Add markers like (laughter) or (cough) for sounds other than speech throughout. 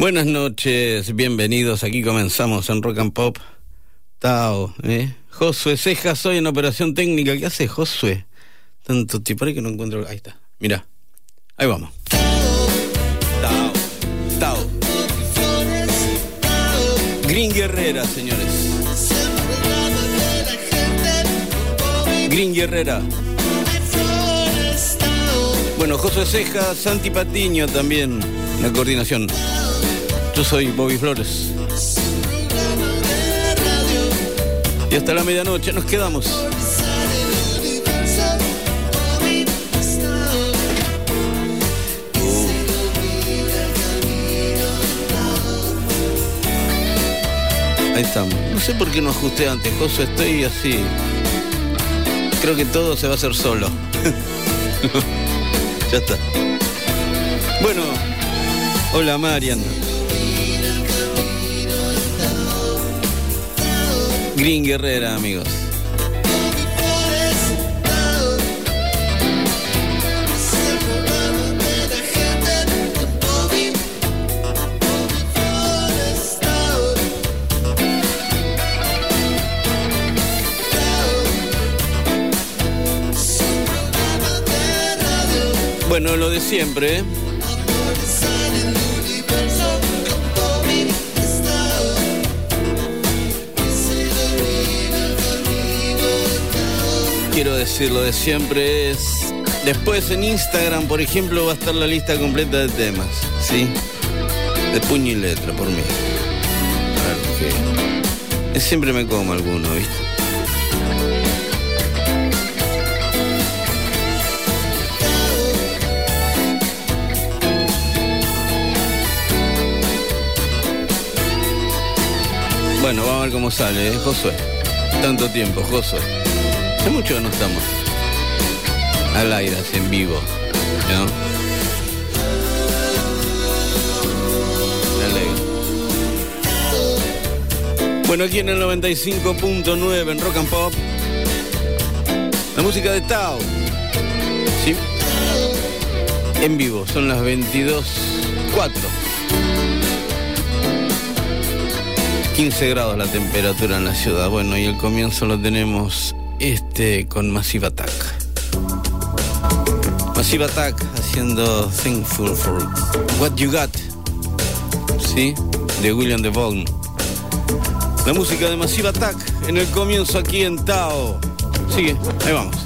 Buenas noches, bienvenidos. Aquí comenzamos en Rock and Pop. Tao, ¿eh? Josué Cejas, hoy en Operación Técnica. ¿Qué hace Josué? Tanto tipo que no encuentro. Ahí está, mira. Ahí vamos. Tao, Tao. Green Guerrera, señores. Green Guerrera. Bueno, Josué Cejas, Santi Patiño también, la coordinación. Yo soy Bobby Flores. Y hasta la medianoche nos quedamos. Ahí estamos. No sé por qué no ajusté antes, Josué, estoy así. Creo que todo se va a hacer solo. (laughs) ya está. Bueno, hola Marian. Green Guerrera, amigos. Bueno, lo de siempre. Quiero decir, lo de siempre es... Después en Instagram, por ejemplo, va a estar la lista completa de temas, ¿sí? De puño y letra, por mí. Claro que... Siempre me como alguno, ¿viste? Bueno, vamos a ver cómo sale, ¿eh? Josué. Tanto tiempo, Josué. Hace mucho que no estamos al aire, en vivo, ¿no? Bueno, aquí en el 95.9 en Rock and Pop, la música de Tao. ¿Sí? En vivo, son las 22.04. 15 grados la temperatura en la ciudad. Bueno, y el comienzo lo tenemos este con Massive Attack. Massive Attack haciendo Thankful for What You Got. ¿Sí? De William DeVaughn. La música de Massive Attack en el comienzo aquí en Tao. Sigue, ahí vamos.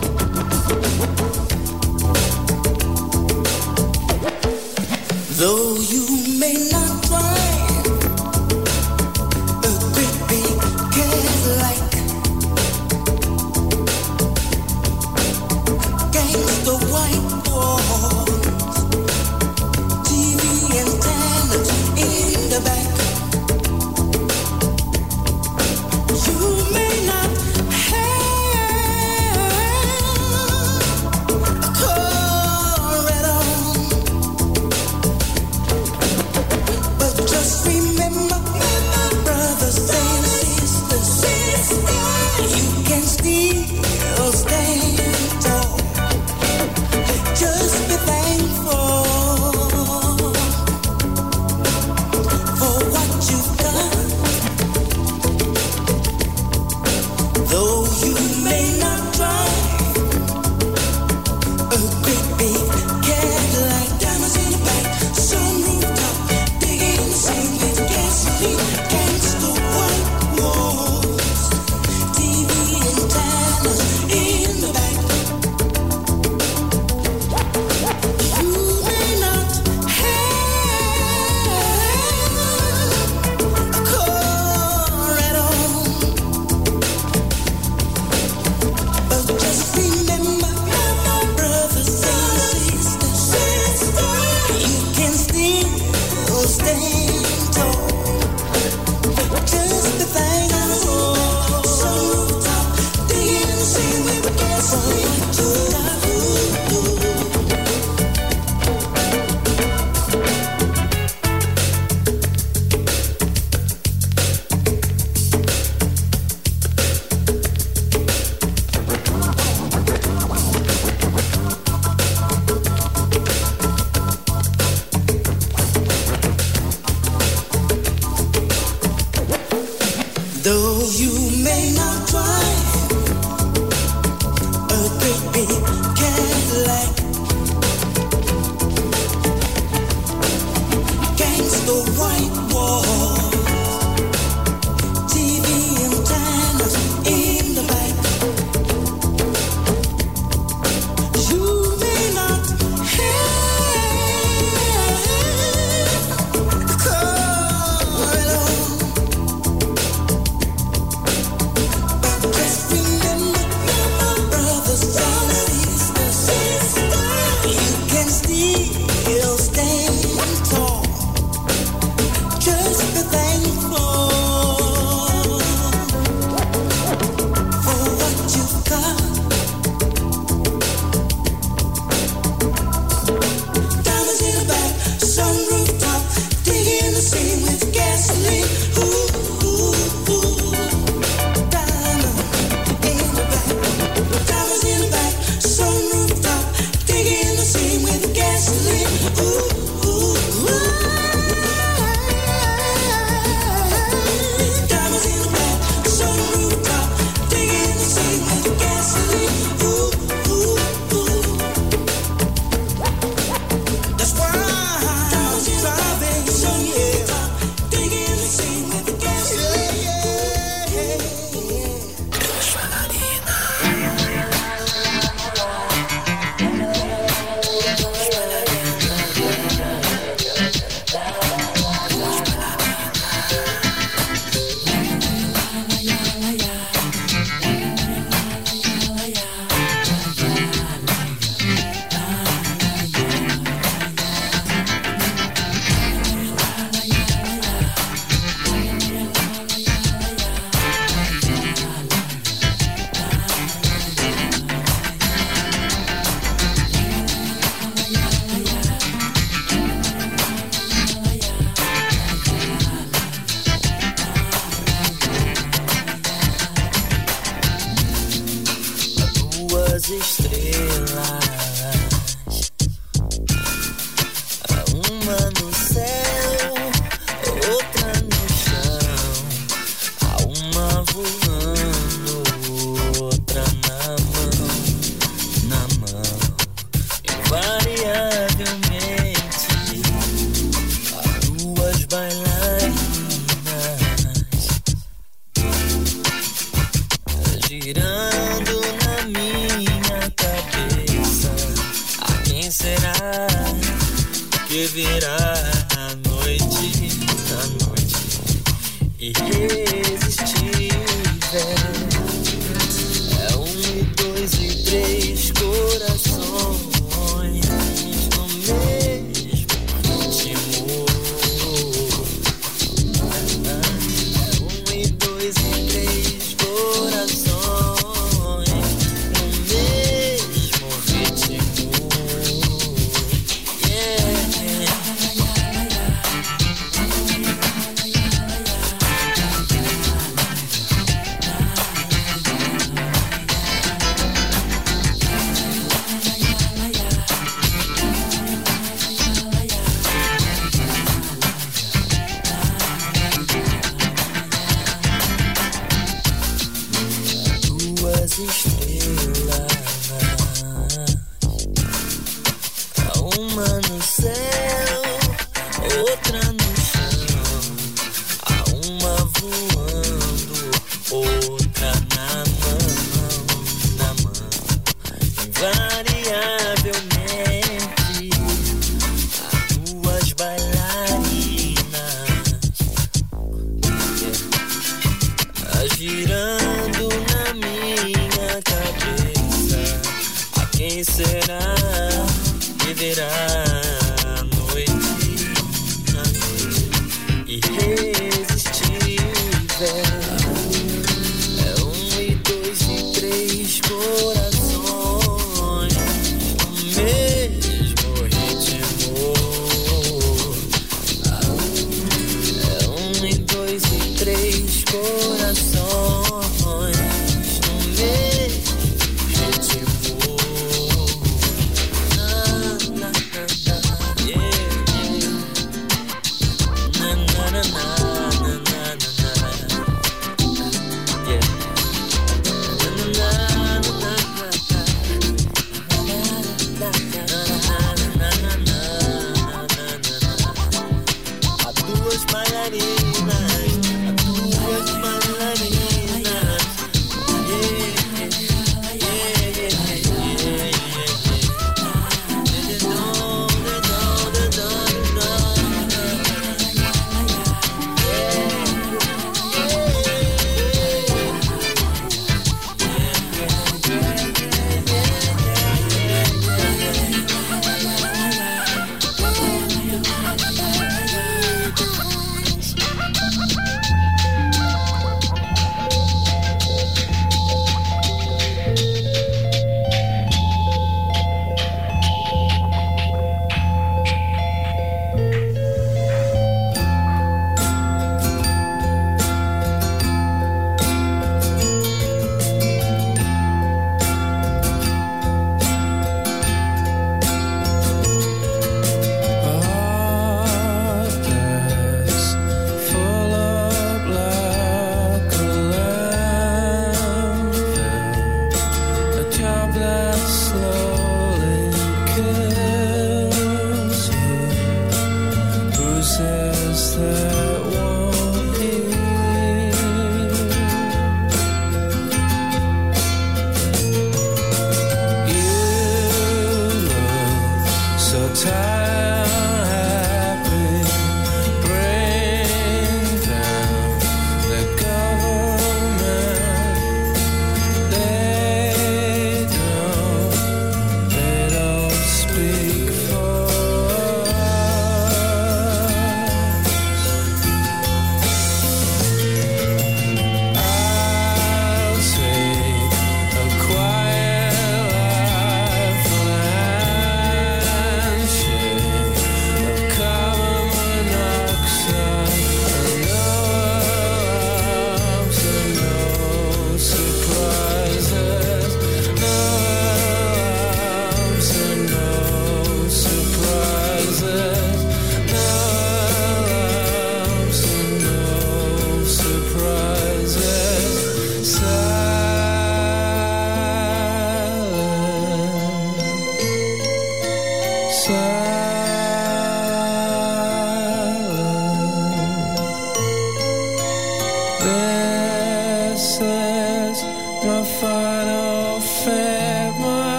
existe.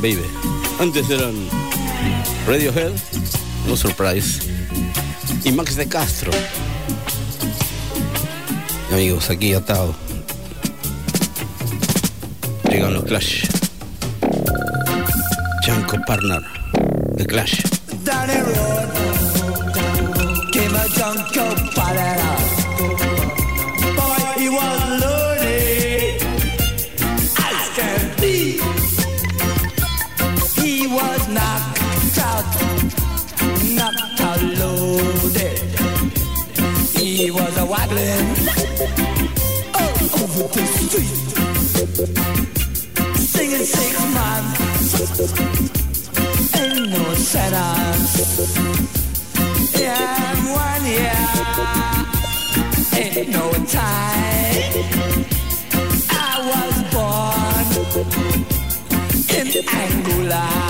Baby. Antes eran Radiohead, No Surprise, y Max de Castro. Amigos, aquí atado. Llegan los Clash. Chanco Partner, The Clash. tied. I was born in Angola.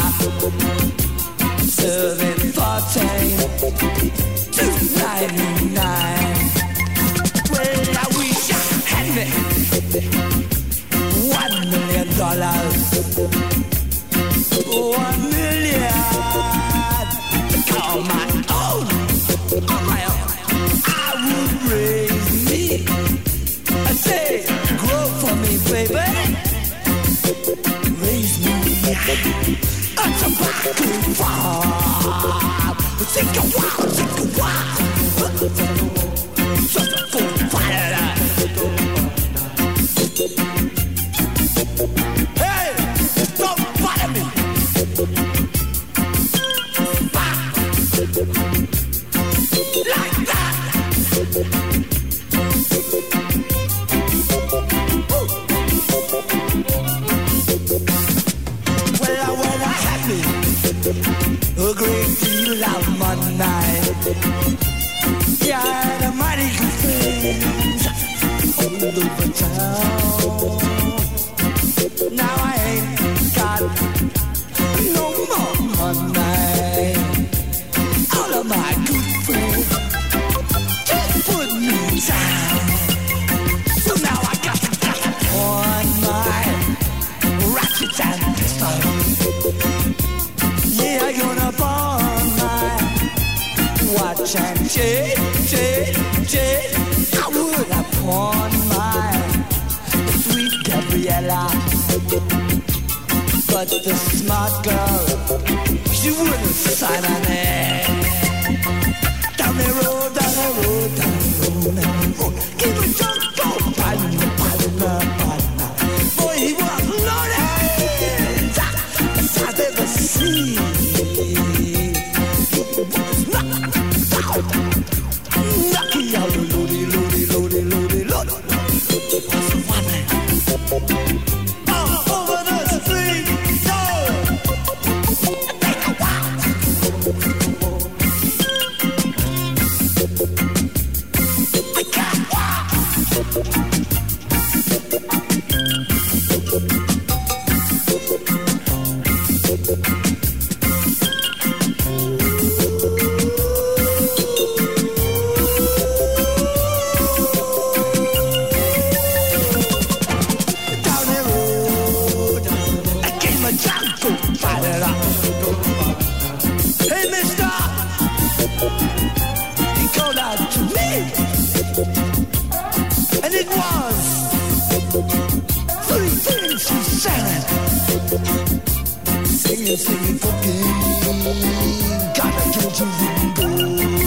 Wow. Singing for game. Gotta get you ringo.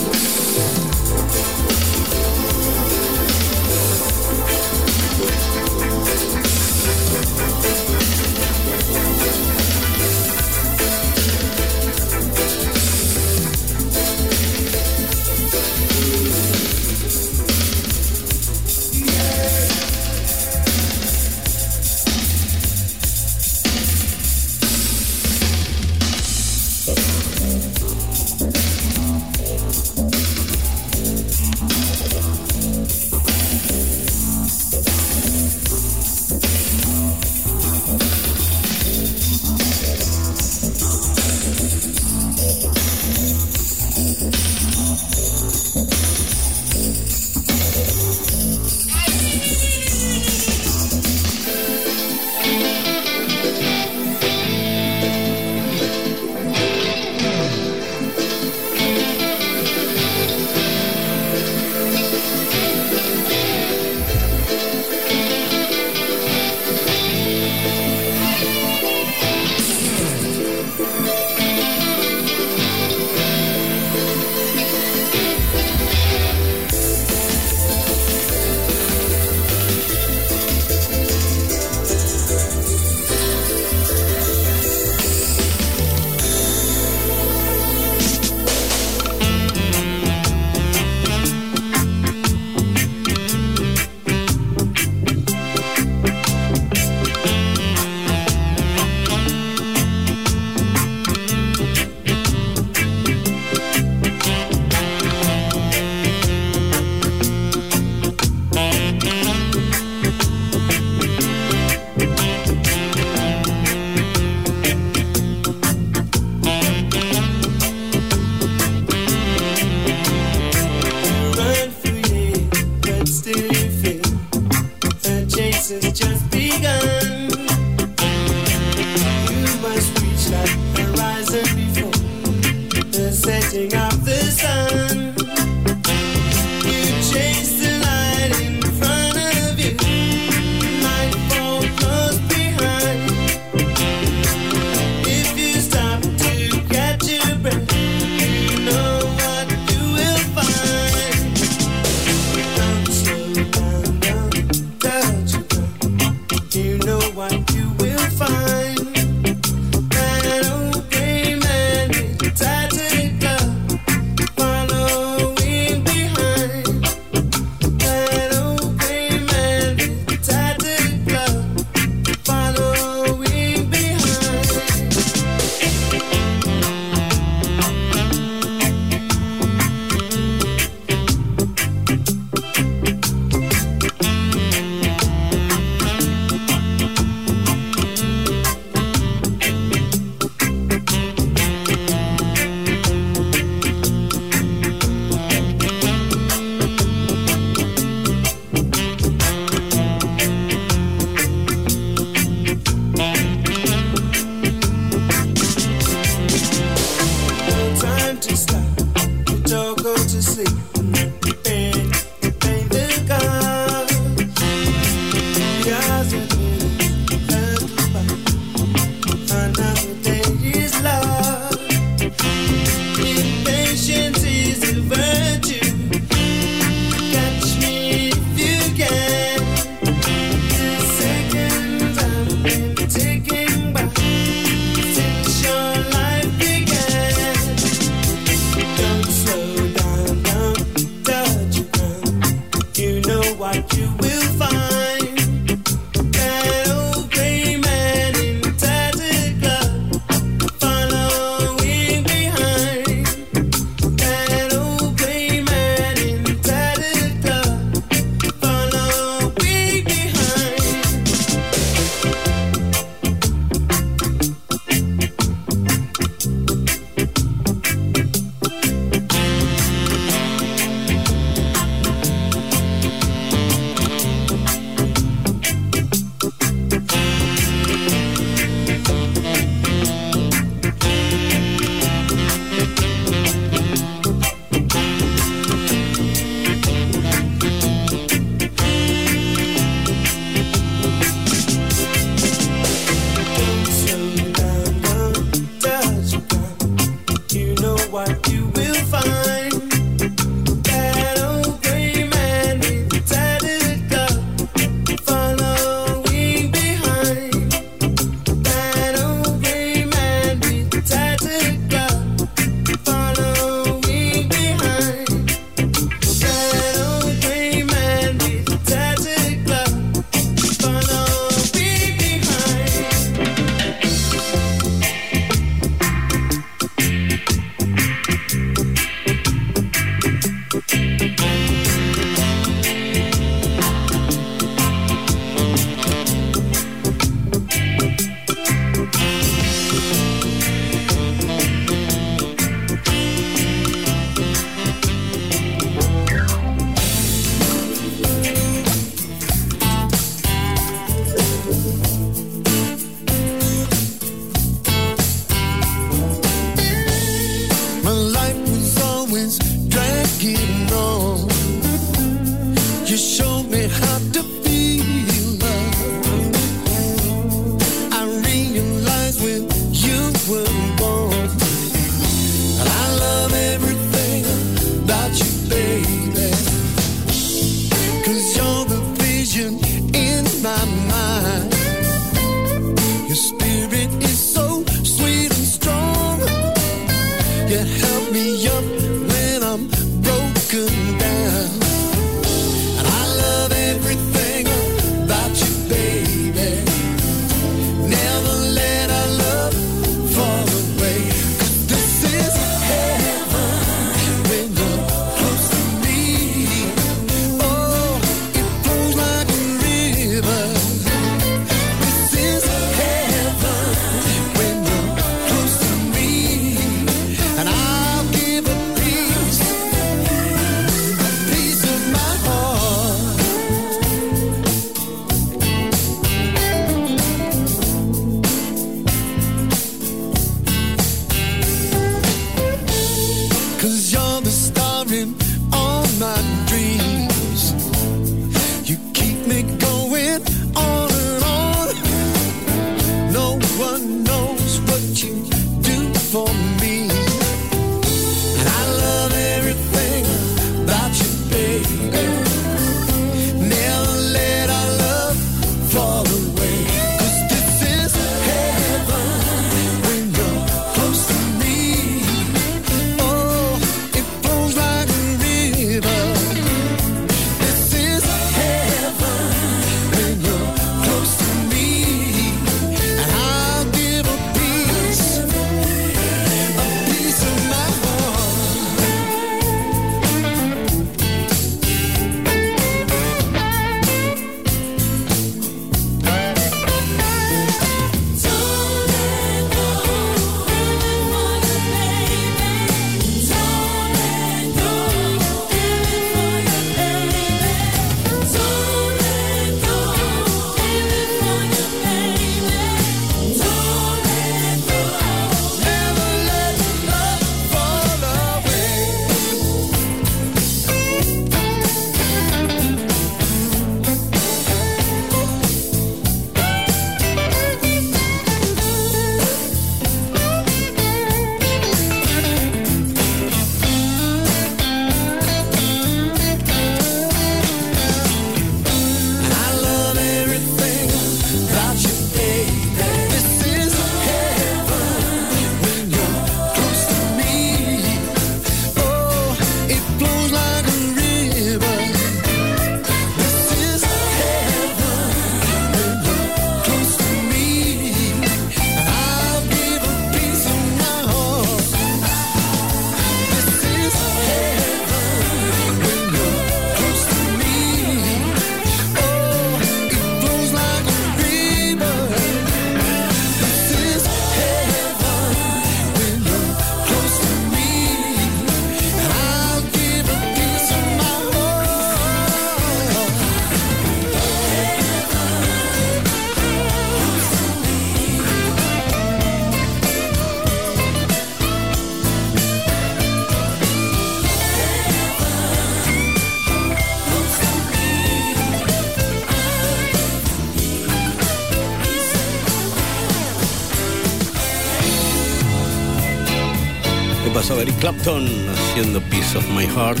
Clapton haciendo Piece of My Heart.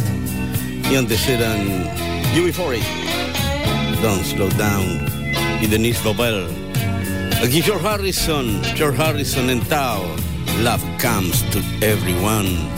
Y antes eran UB40, Don't Slow Down y Denise Bobel. Aquí George Harrison, George Harrison en Tao, Love Comes to Everyone.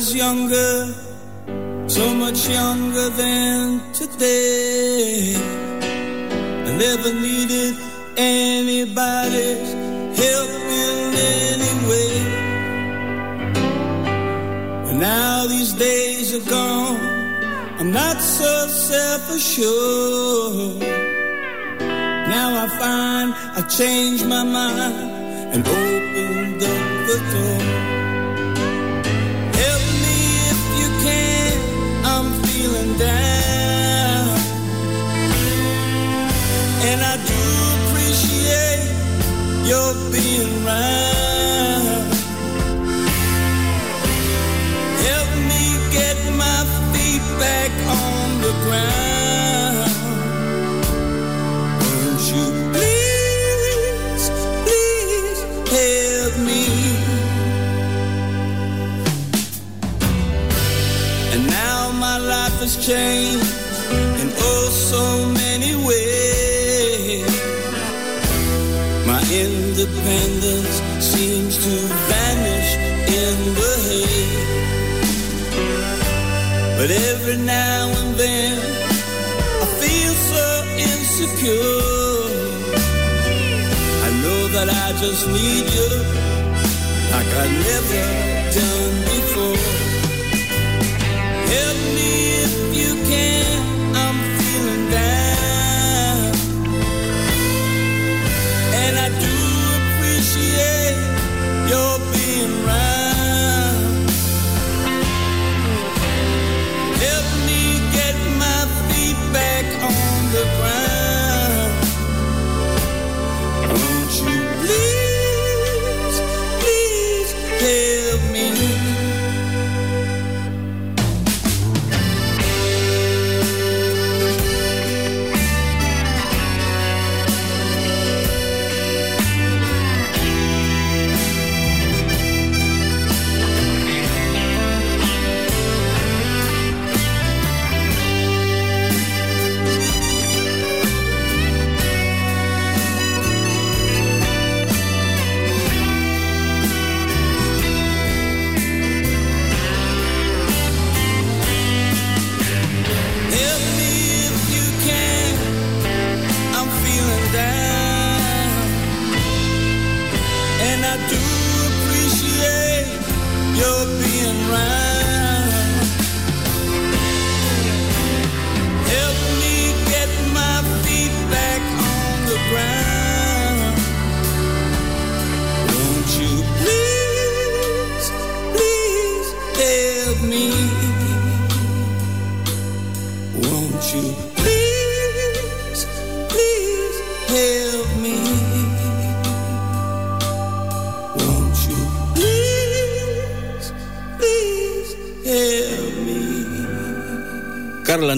was younger, so much younger than today. I never needed anybody's help in any way. And now these days are gone, I'm not so self-assured. Now I find I changed my mind and opened up the door. you're being right. Help me get my feet back on the ground. Won't you please, please help me? And now my life has changed, and oh so independence seems to vanish in the haze. But every now and then I feel so insecure. I know that I just need you like I never done before.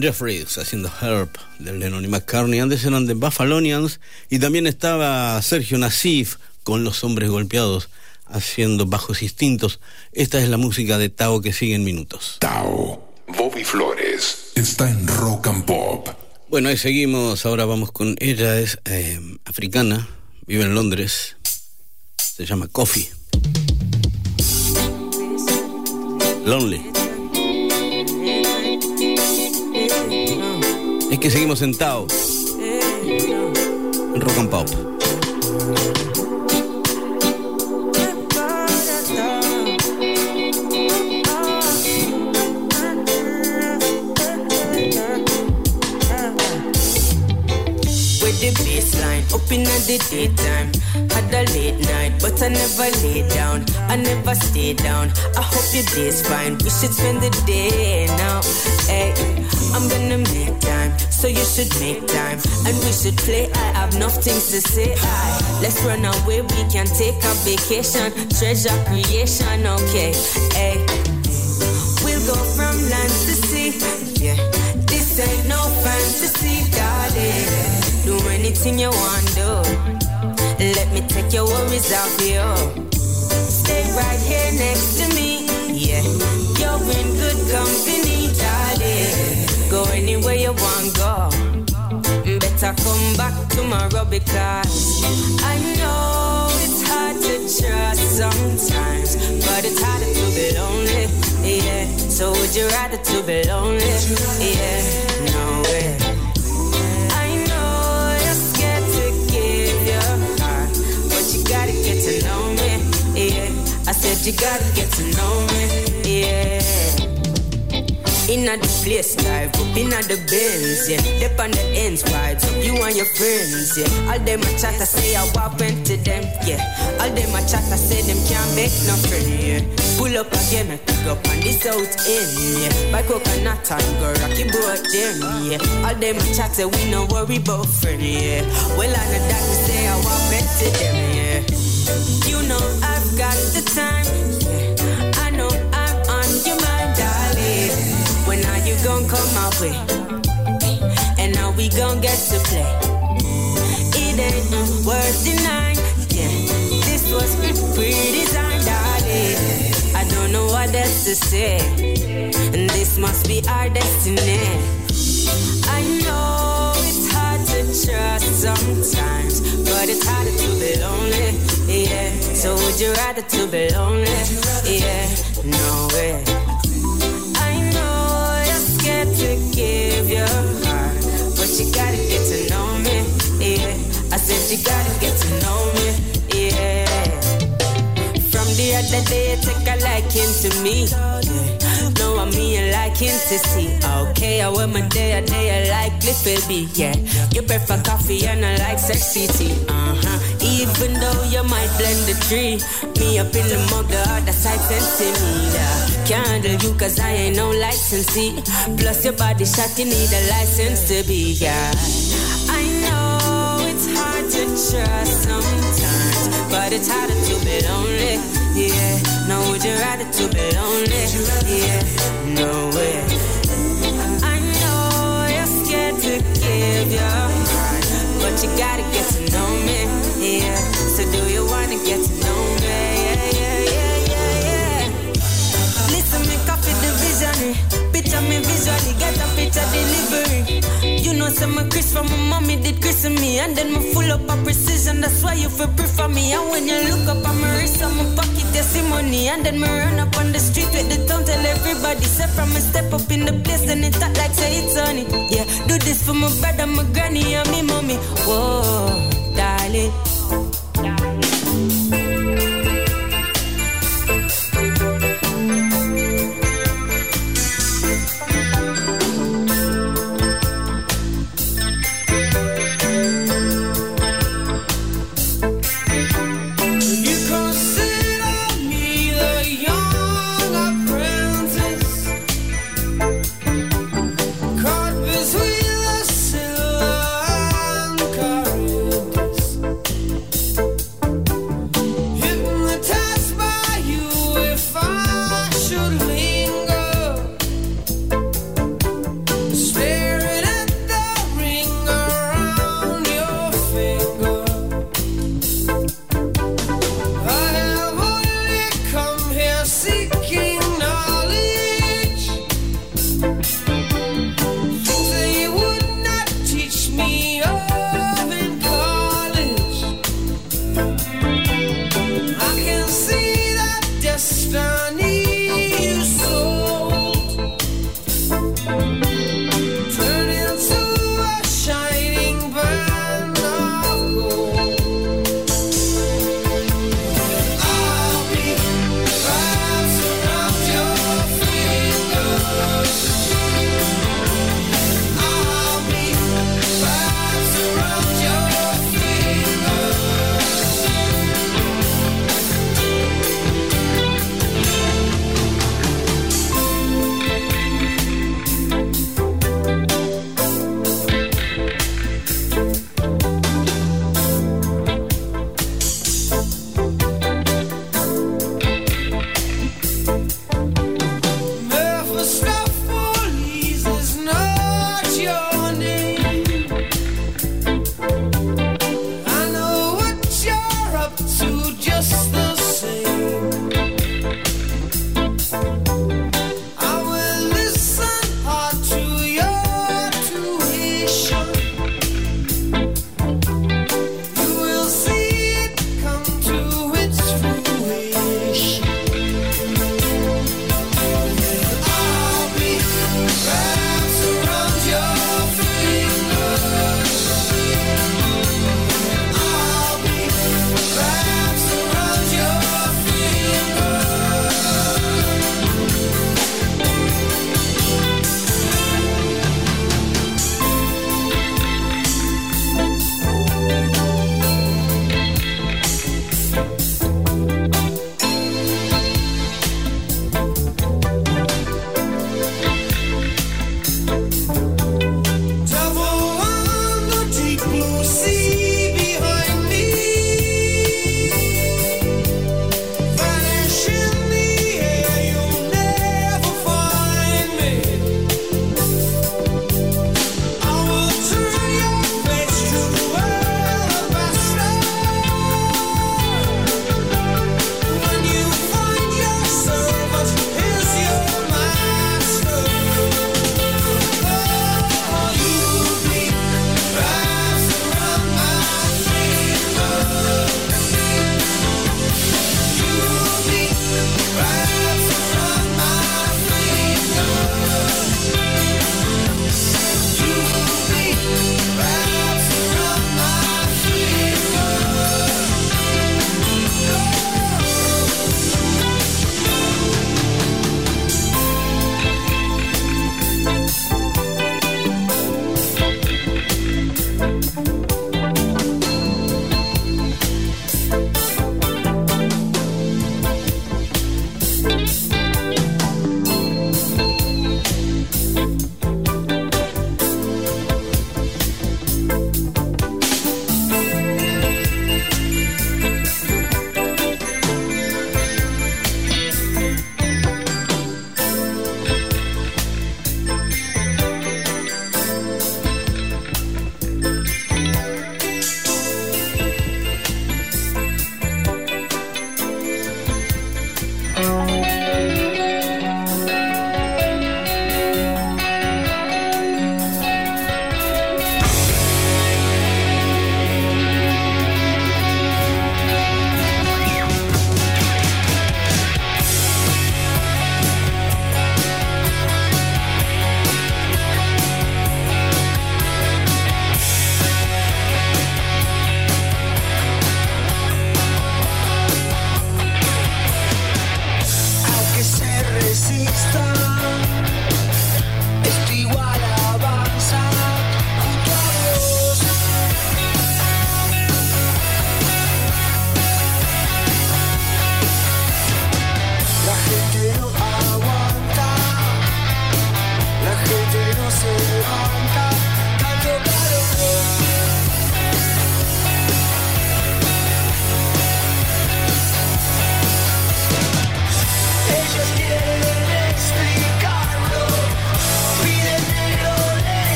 Carlan Jeffries haciendo Herb del Lennon y McCartney. Antes eran de Buffalonians. Y también estaba Sergio Nasif con Los Hombres Golpeados haciendo Bajos Instintos. Esta es la música de Tao que sigue en minutos. Tao, Bobby Flores, está en Rock and Pop. Bueno, ahí seguimos. Ahora vamos con ella. Es eh, africana, vive en Londres. Se llama Coffee. Lonely. Que seguimos sentados en Rock and Pop. with the baseline up in the daytime. Had a late night, but I never lay down. I never stay down. I hope your day's fine. We should spend the day now. Hey, I'm gonna make time, so you should make time. And we should play. I have enough things to say. Aye, let's run away. We can take a vacation. Treasure creation, okay. Hey, we'll go from land to sea. Yeah, this ain't no fantasy, darling. Do anything you want, do. Let me take your worries off you. Stay right here next to me. Yeah, you're in good company, darling. Go anywhere you want, go. Better come back tomorrow because I know it's hard to trust sometimes, but it's harder to be lonely. Yeah, so would you rather to be lonely? Yeah, no way. I know you're scared to give your heart, but you gotta get to know me. Yeah, I said you gotta get to know me. Yeah. Inna the place, drive up inna the Benz, yeah. Dip on the ends, vibes you and your friends, yeah. All them a chat, I say I walk went to them, yeah. All them a chat, I say them can't make no friend, yeah. Pull up again, I pick up on the south end, yeah. By coconut and go rocky boat them, yeah. All them a chat, say we no worry about friend, yeah. Well, I know that, I say I walk went to them, yeah. You know I've got the time, come my way? And now we gonna get to play. It ain't worth denying. Yeah, this was pre-designed, darling. I don't know what else to say. And this must be our destiny. I know it's hard to trust sometimes, but it's harder to be lonely. Yeah. So would you rather to be lonely? Yeah. No way. Give your heart, but you gotta get to know me. Yeah. I said you gotta get to know me. Yeah. From the other day, take a liking to me. Yeah. Know what me and liking to see. Okay, I wear my day a day, I like little B. Yeah. You prefer coffee and I like sexy tea. Uh huh. Even though you might blend the tree, me up in the mug, the other side centimeter. Can't handle you cause I ain't no licensee. Plus your body shot, you need a license to be. Yeah. I know it's hard to trust sometimes, but it's harder to be lonely. Yeah, no, would you rather to be lonely? Yeah, no way. I know you're scared to give your you gotta get to know me. Yeah, so do you wanna get to know me? Yeah, yeah, yeah, yeah, yeah. Listen, me copy the visionary. Picture me visually, get a picture delivery. You know, some my Chris from my mommy did Chris and me, and then me full up of precision. That's why you feel prefer me. And when you look up at my wrist, on my pocket, you see money. And then me run up on the street with the tongue, tell everybody. Say from me step up in the place, and it act like say it's sunny. Yeah, do this for my brother, my granny, and me mommy. Whoa, darling.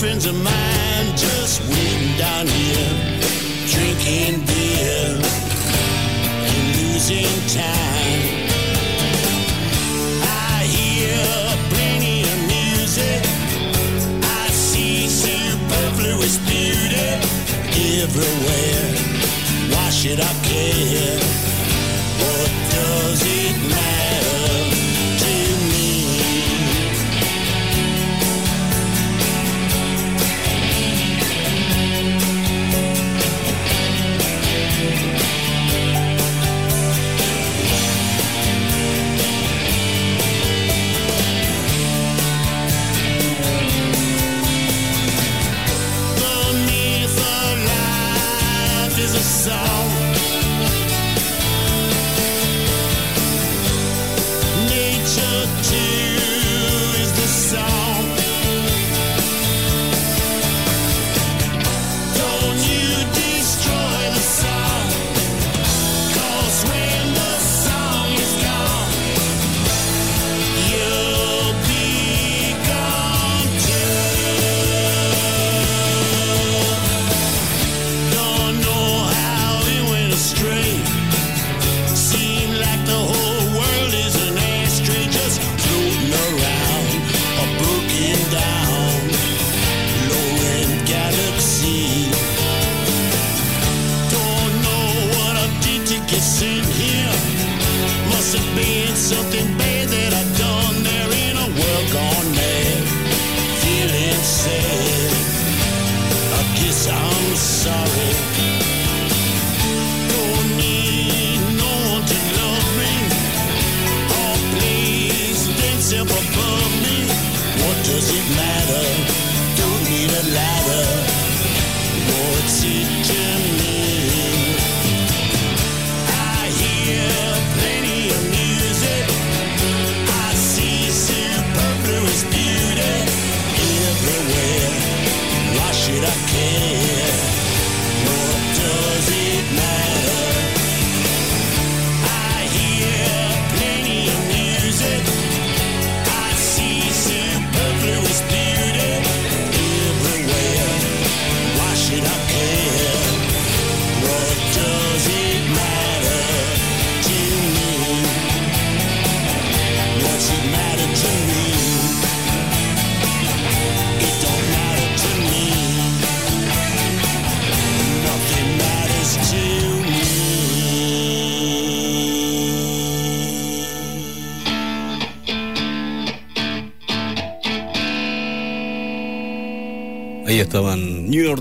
friends of mine just waiting down here, drinking beer and losing time. I hear plenty of music, I see superfluous beauty everywhere. Why should I care?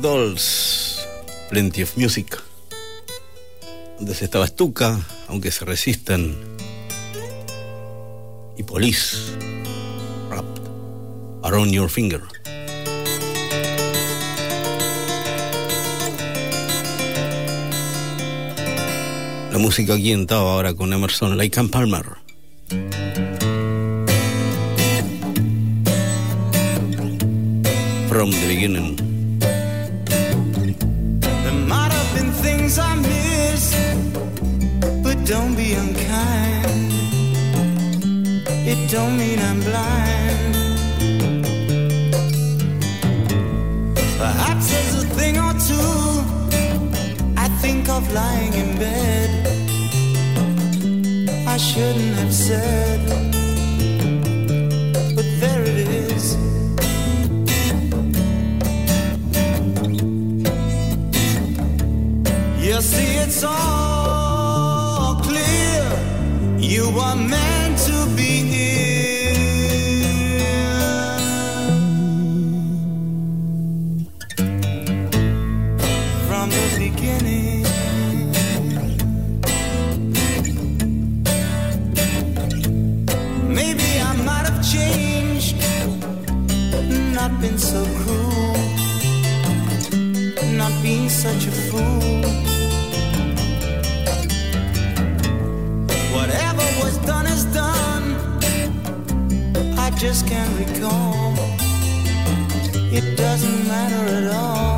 Dolls, Plenty of Music. Antes estaba Stuka, aunque se resistan. Y Police, Wrapped Around Your Finger. La música aquí en Tava ahora con Emerson Lake and Palmer. blind. It don't mean I'm blind. Perhaps there's a thing or two I think of lying in bed. I shouldn't have said, but there it is. You see, it's all. You are meant. Just can't recall. It doesn't matter at all.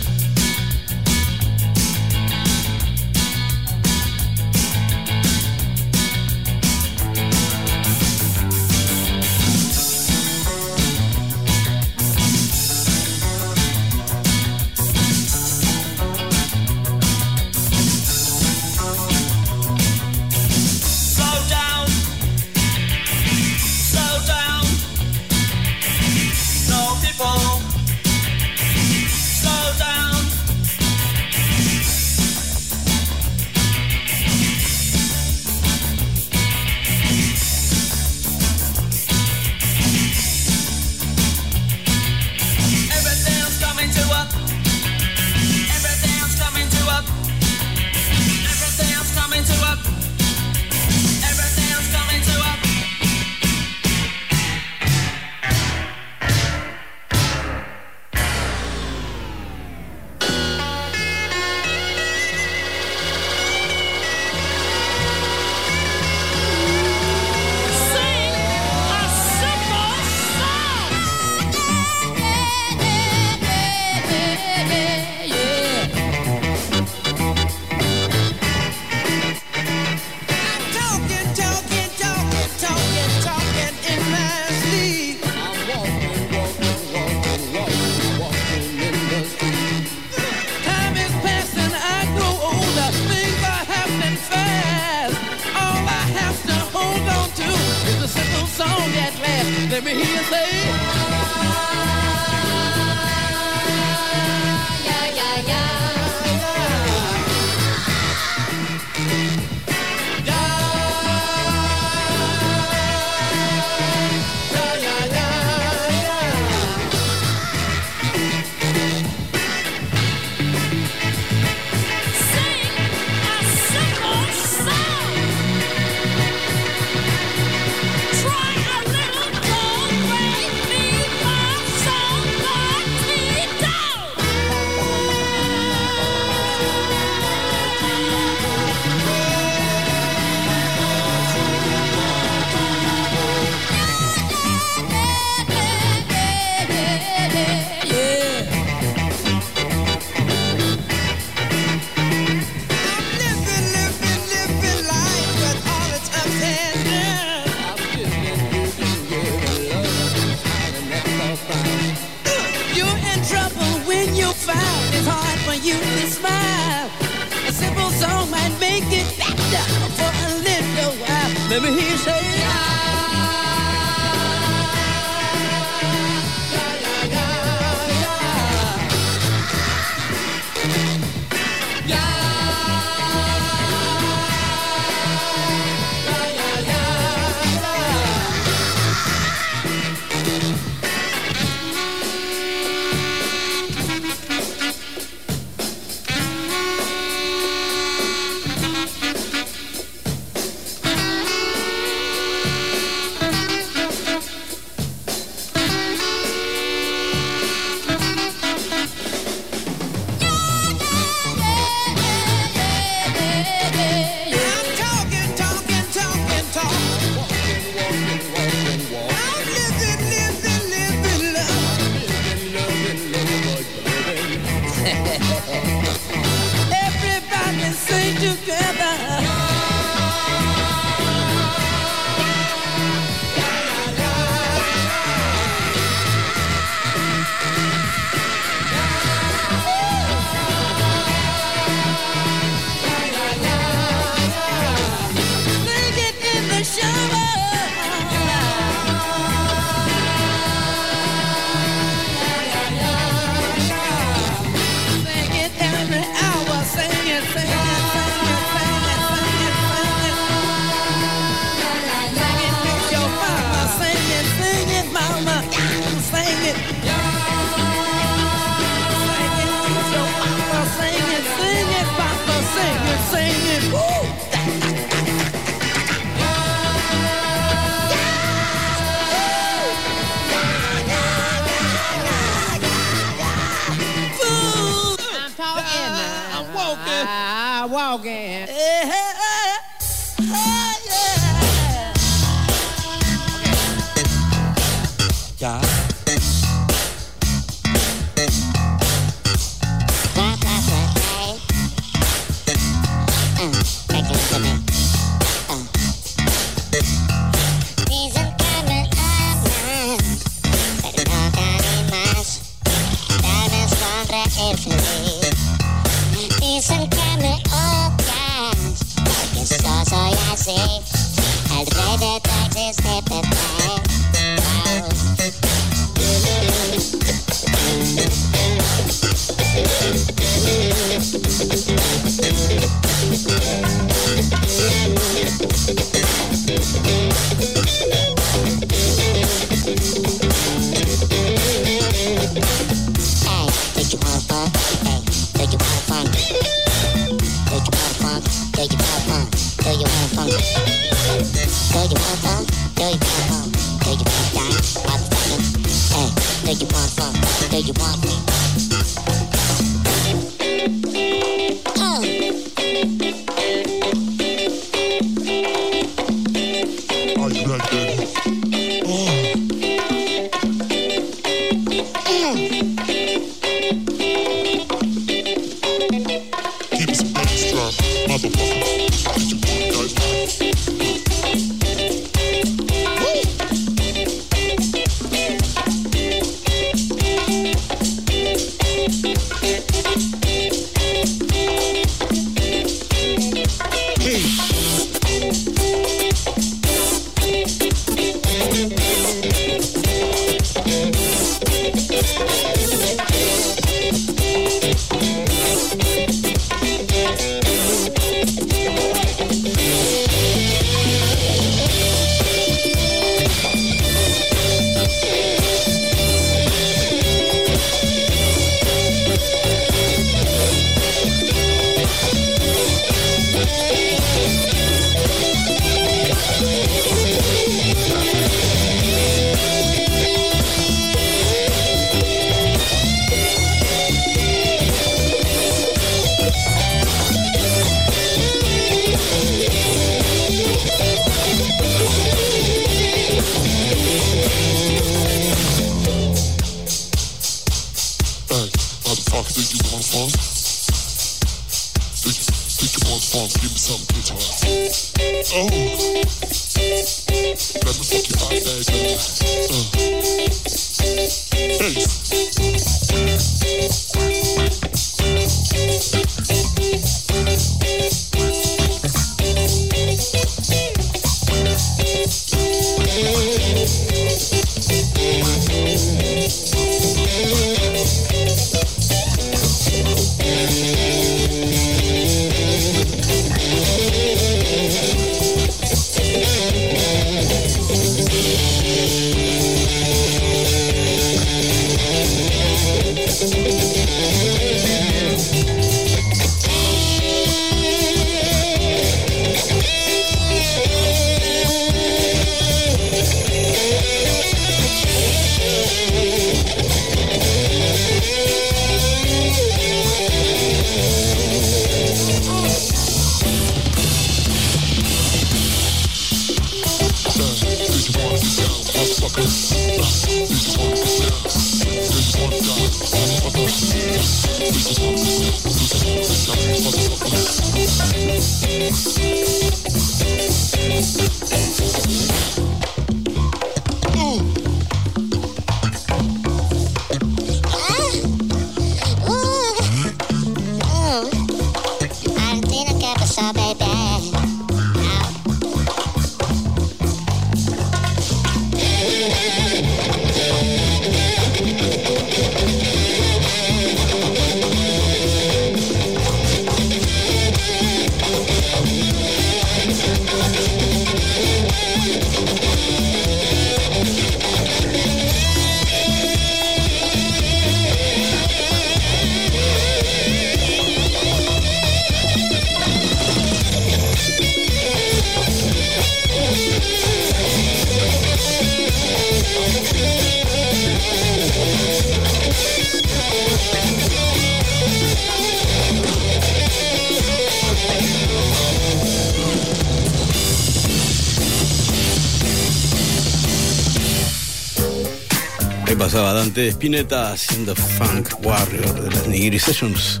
Pasaba Dante Spinetta haciendo Funk Warrior de las Nigiri Sessions.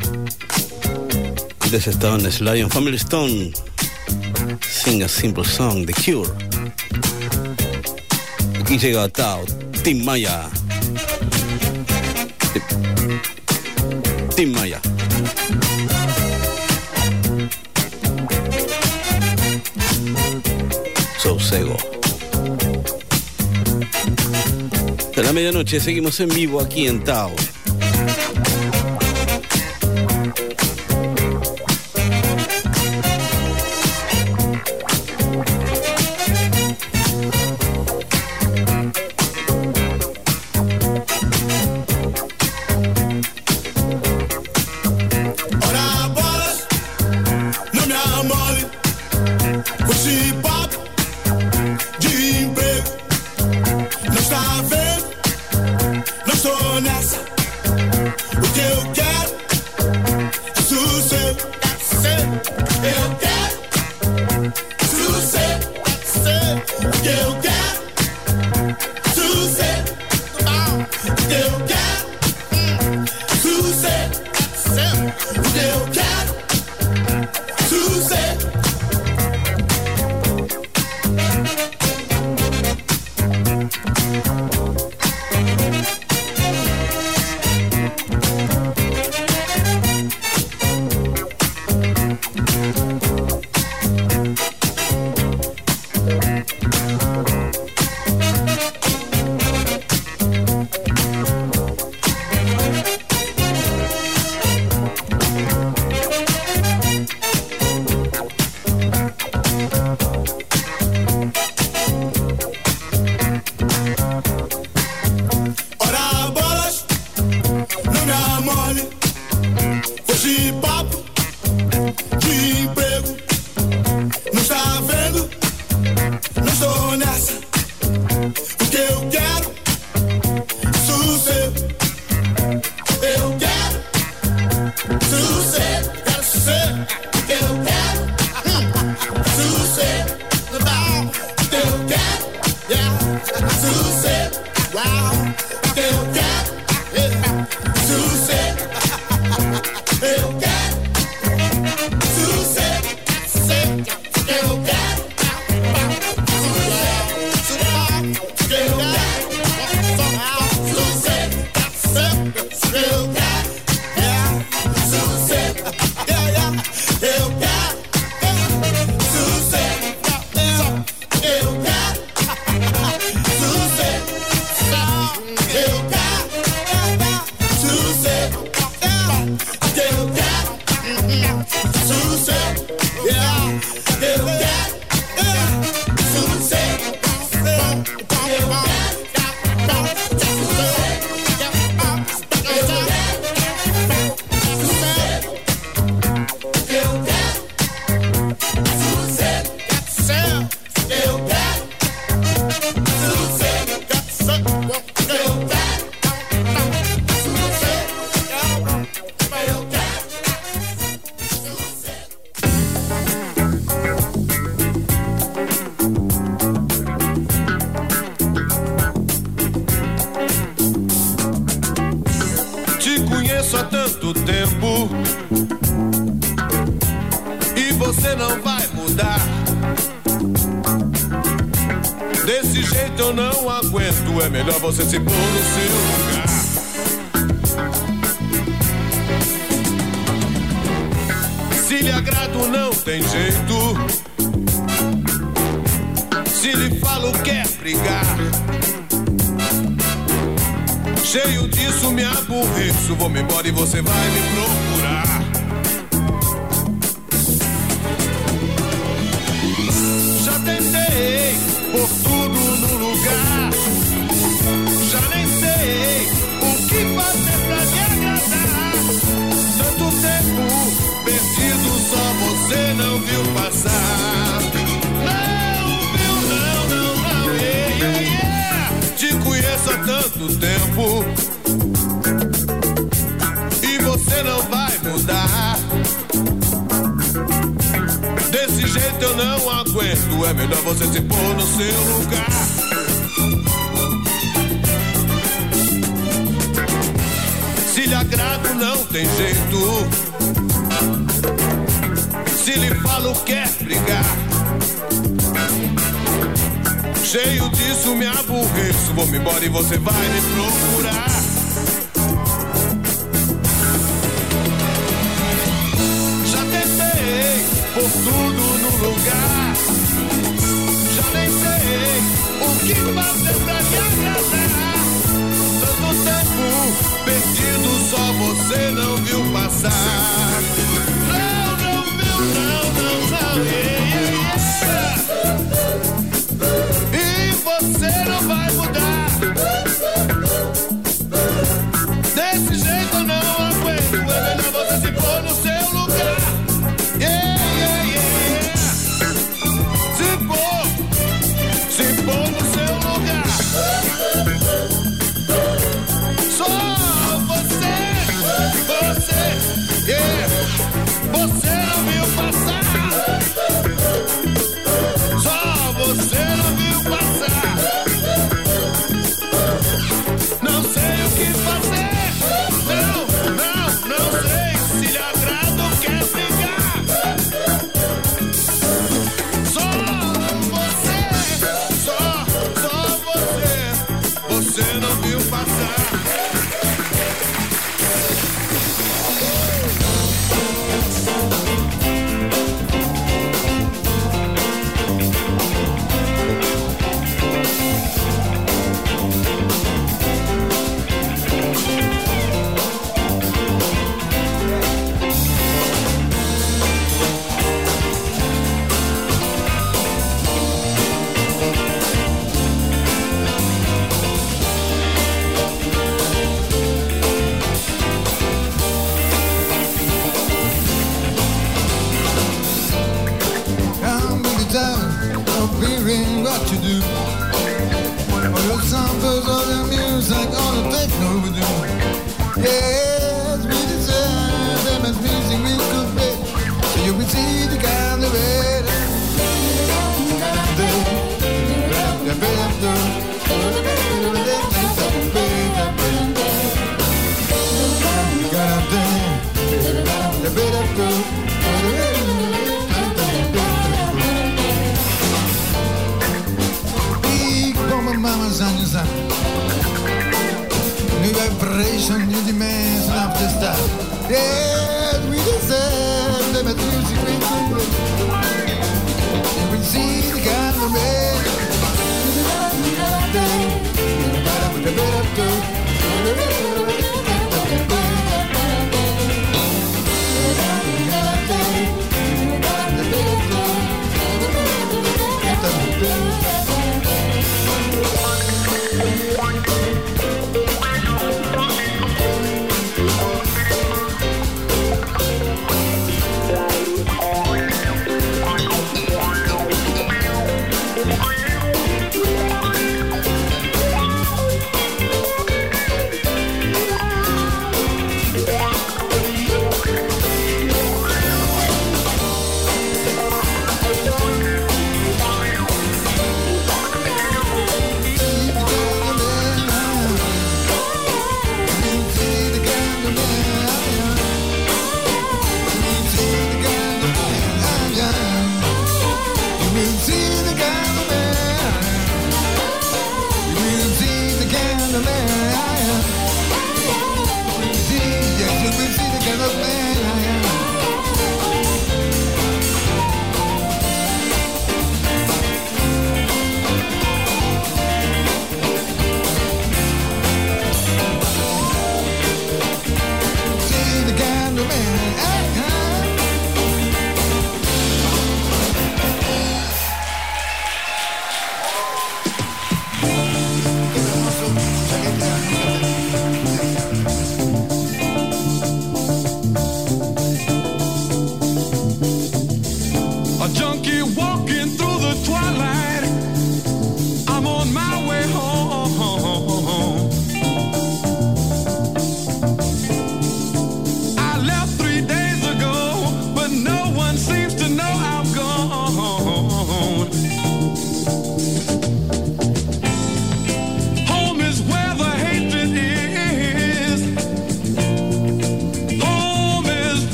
Antes estaban Sly and Family Stone. Sing a Simple Song, The Cure. Aquí llega Tao, Tim Maya. Tim Maya. Medianoche seguimos en vivo aquí en Tao. Little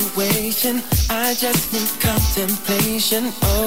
situation. I just need contemplation over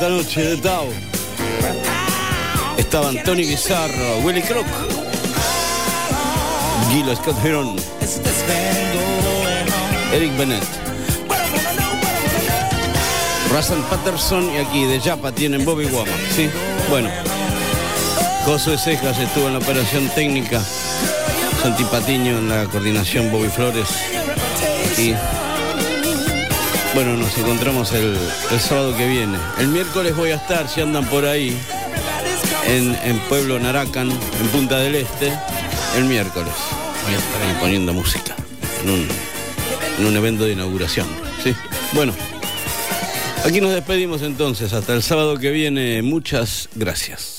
esta noche de Tao. Estaban Tony Bizarro, Willy Crook, Gilo Scott Eric Bennett, Russell Patterson y aquí de Japa tienen Bobby Womack, ¿sí? Bueno, Josué Cejas estuvo en la operación técnica, Santi Patiño en la coordinación, Bobby Flores aquí. Bueno, nos encontramos el, sábado que viene. El miércoles voy a estar, si andan por ahí, en, en Pueblo Naracan, en Punta del Este, el miércoles. Voy a estar ahí poniendo música en un, en un evento de inauguración. ¿sí? Bueno, aquí nos despedimos entonces. Hasta el sábado que viene. Muchas gracias.